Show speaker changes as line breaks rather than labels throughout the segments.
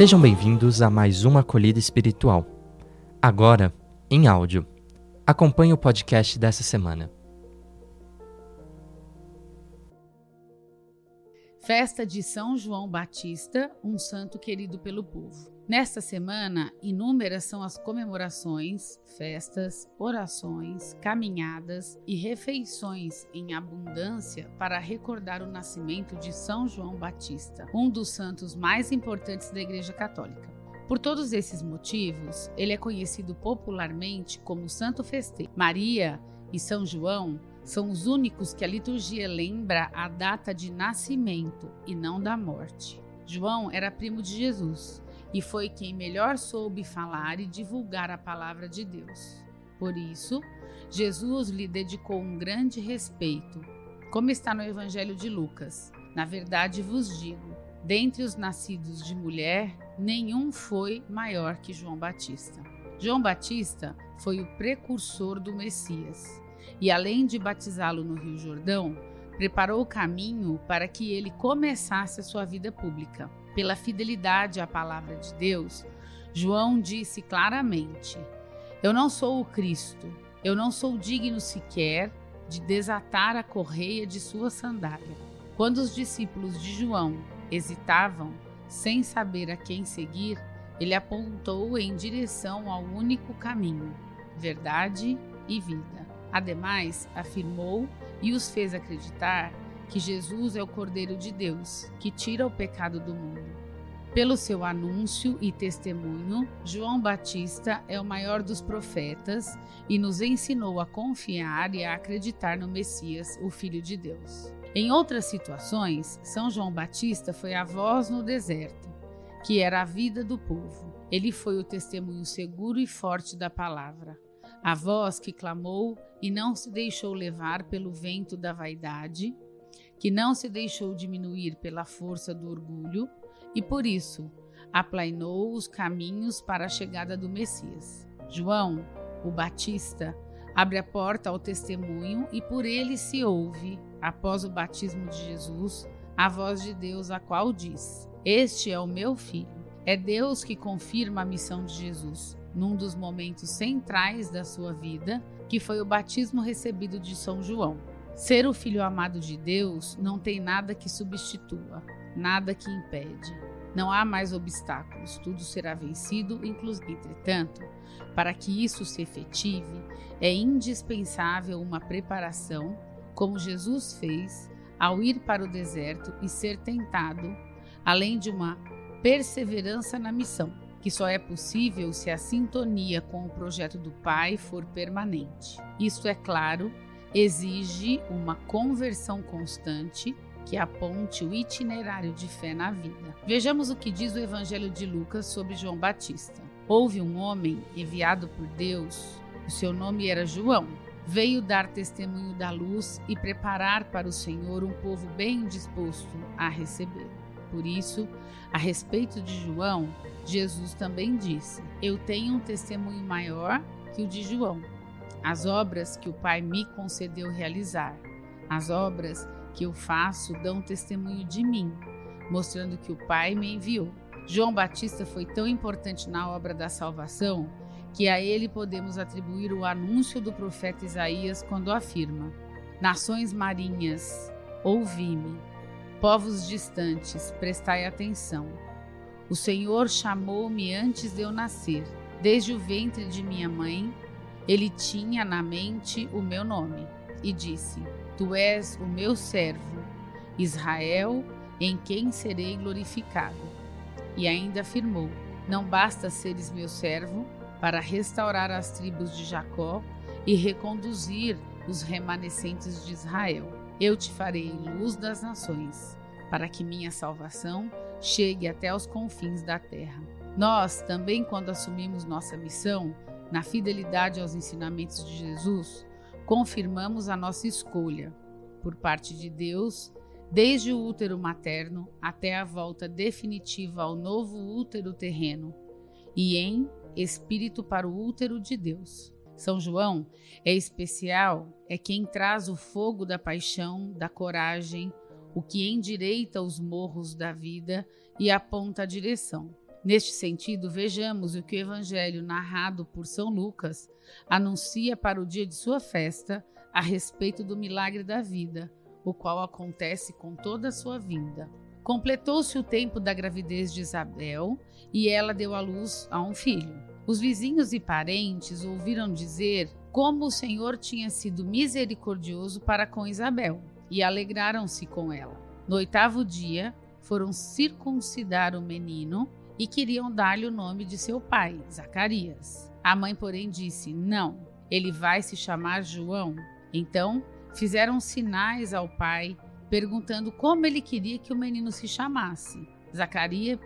Sejam bem-vindos a mais uma acolhida espiritual. Agora, em áudio. Acompanhe o podcast dessa semana.
Festa de São João Batista, um santo querido pelo povo. Nesta semana, inúmeras são as comemorações, festas, orações, caminhadas e refeições em abundância para recordar o nascimento de São João Batista, um dos santos mais importantes da Igreja Católica. Por todos esses motivos, ele é conhecido popularmente como Santo Festeiro. Maria e São João são os únicos que a liturgia lembra a data de nascimento e não da morte. João era primo de Jesus e foi quem melhor soube falar e divulgar a palavra de Deus. Por isso, Jesus lhe dedicou um grande respeito, como está no Evangelho de Lucas. Na verdade vos digo: dentre os nascidos de mulher, nenhum foi maior que João Batista. João Batista foi o precursor do Messias e, além de batizá-lo no Rio Jordão, preparou o caminho para que ele começasse a sua vida pública. Pela fidelidade à palavra de Deus, João disse claramente: Eu não sou o Cristo, eu não sou digno sequer de desatar a correia de sua sandália. Quando os discípulos de João hesitavam, sem saber a quem seguir, ele apontou em direção ao único caminho, verdade e vida. Ademais, afirmou e os fez acreditar que Jesus é o Cordeiro de Deus, que tira o pecado do mundo. Pelo seu anúncio e testemunho, João Batista é o maior dos profetas e nos ensinou a confiar e a acreditar no Messias, o Filho de Deus. Em outras situações, São João Batista foi a voz no deserto, que era a vida do povo. Ele foi o testemunho seguro e forte da palavra, a voz que clamou e não se deixou levar pelo vento da vaidade, que não se deixou diminuir pela força do orgulho e por isso aplainou os caminhos para a chegada do Messias. João, o Batista, abre a porta ao testemunho e por ele se ouve, após o batismo de Jesus, a voz de Deus, a qual diz: Este é o meu filho. É Deus que confirma a missão de Jesus, num dos momentos centrais da sua vida, que foi o batismo recebido de São João. Ser o filho amado de Deus não tem nada que substitua, nada que impede. Não há mais obstáculos, tudo será vencido, inclusive. Entretanto, para que isso se efetive, é indispensável uma preparação, como Jesus fez ao ir para o deserto e ser tentado, além de uma perseverança na missão, que só é possível se a sintonia com o projeto do Pai for permanente. Isto é claro exige uma conversão constante que aponte o itinerário de fé na vida. Vejamos o que diz o Evangelho de Lucas sobre João Batista. Houve um homem enviado por Deus, o seu nome era João. Veio dar testemunho da luz e preparar para o Senhor um povo bem disposto a receber. Por isso, a respeito de João, Jesus também disse: Eu tenho um testemunho maior que o de João as obras que o Pai me concedeu realizar, as obras que eu faço dão testemunho de mim, mostrando que o Pai me enviou. João Batista foi tão importante na obra da salvação que a ele podemos atribuir o anúncio do profeta Isaías quando afirma: Nações marinhas, ouvi-me, povos distantes, prestai atenção. O Senhor chamou-me antes de eu nascer, desde o ventre de minha mãe ele tinha na mente o meu nome e disse: Tu és o meu servo, Israel, em quem serei glorificado. E ainda afirmou: Não basta seres meu servo para restaurar as tribos de Jacó e reconduzir os remanescentes de Israel. Eu te farei luz das nações, para que minha salvação chegue até os confins da terra. Nós também, quando assumimos nossa missão, na fidelidade aos ensinamentos de Jesus, confirmamos a nossa escolha, por parte de Deus, desde o útero materno até a volta definitiva ao novo útero terreno, e em espírito para o útero de Deus. São João é especial, é quem traz o fogo da paixão, da coragem, o que endireita os morros da vida e aponta a direção. Neste sentido, vejamos o que o evangelho narrado por São Lucas anuncia para o dia de sua festa a respeito do milagre da vida, o qual acontece com toda a sua vinda. Completou-se o tempo da gravidez de Isabel e ela deu à luz a um filho. Os vizinhos e parentes ouviram dizer como o Senhor tinha sido misericordioso para com Isabel e alegraram-se com ela. No oitavo dia, foram circuncidar o menino e queriam dar-lhe o nome de seu pai, Zacarias. A mãe, porém, disse: Não, ele vai se chamar João. Então fizeram sinais ao pai, perguntando como ele queria que o menino se chamasse. Zacarias.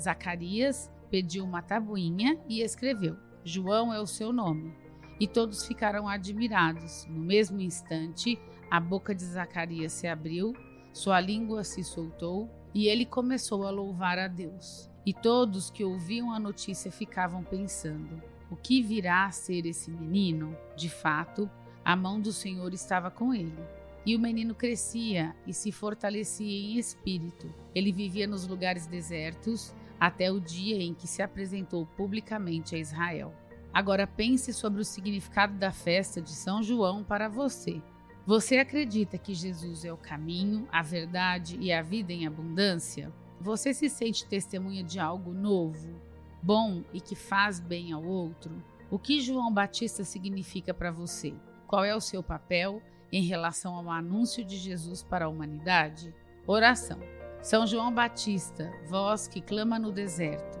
Zacarias pediu uma tabuinha e escreveu: João é o seu nome. E todos ficaram admirados. No mesmo instante, a boca de Zacarias se abriu, sua língua se soltou e ele começou a louvar a Deus. E todos que ouviam a notícia ficavam pensando: o que virá a ser esse menino? De fato, a mão do Senhor estava com ele. E o menino crescia e se fortalecia em espírito. Ele vivia nos lugares desertos até o dia em que se apresentou publicamente a Israel. Agora pense sobre o significado da festa de São João para você. Você acredita que Jesus é o caminho, a verdade e a vida em abundância? Você se sente testemunha de algo novo, bom e que faz bem ao outro? O que João Batista significa para você? Qual é o seu papel em relação ao anúncio de Jesus para a humanidade? Oração. São João Batista, vós que clama no deserto,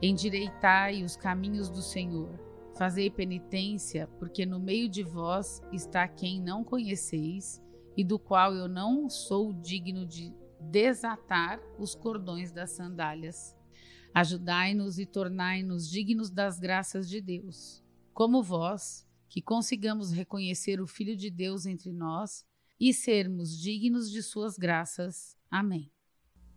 endireitai os caminhos do Senhor. Fazei penitência, porque no meio de vós está quem não conheceis e do qual eu não sou digno de desatar os cordões das sandálias. Ajudai-nos e tornai-nos dignos das graças de Deus. Como vós, que consigamos reconhecer o Filho de Deus entre nós e sermos dignos de suas graças. Amém.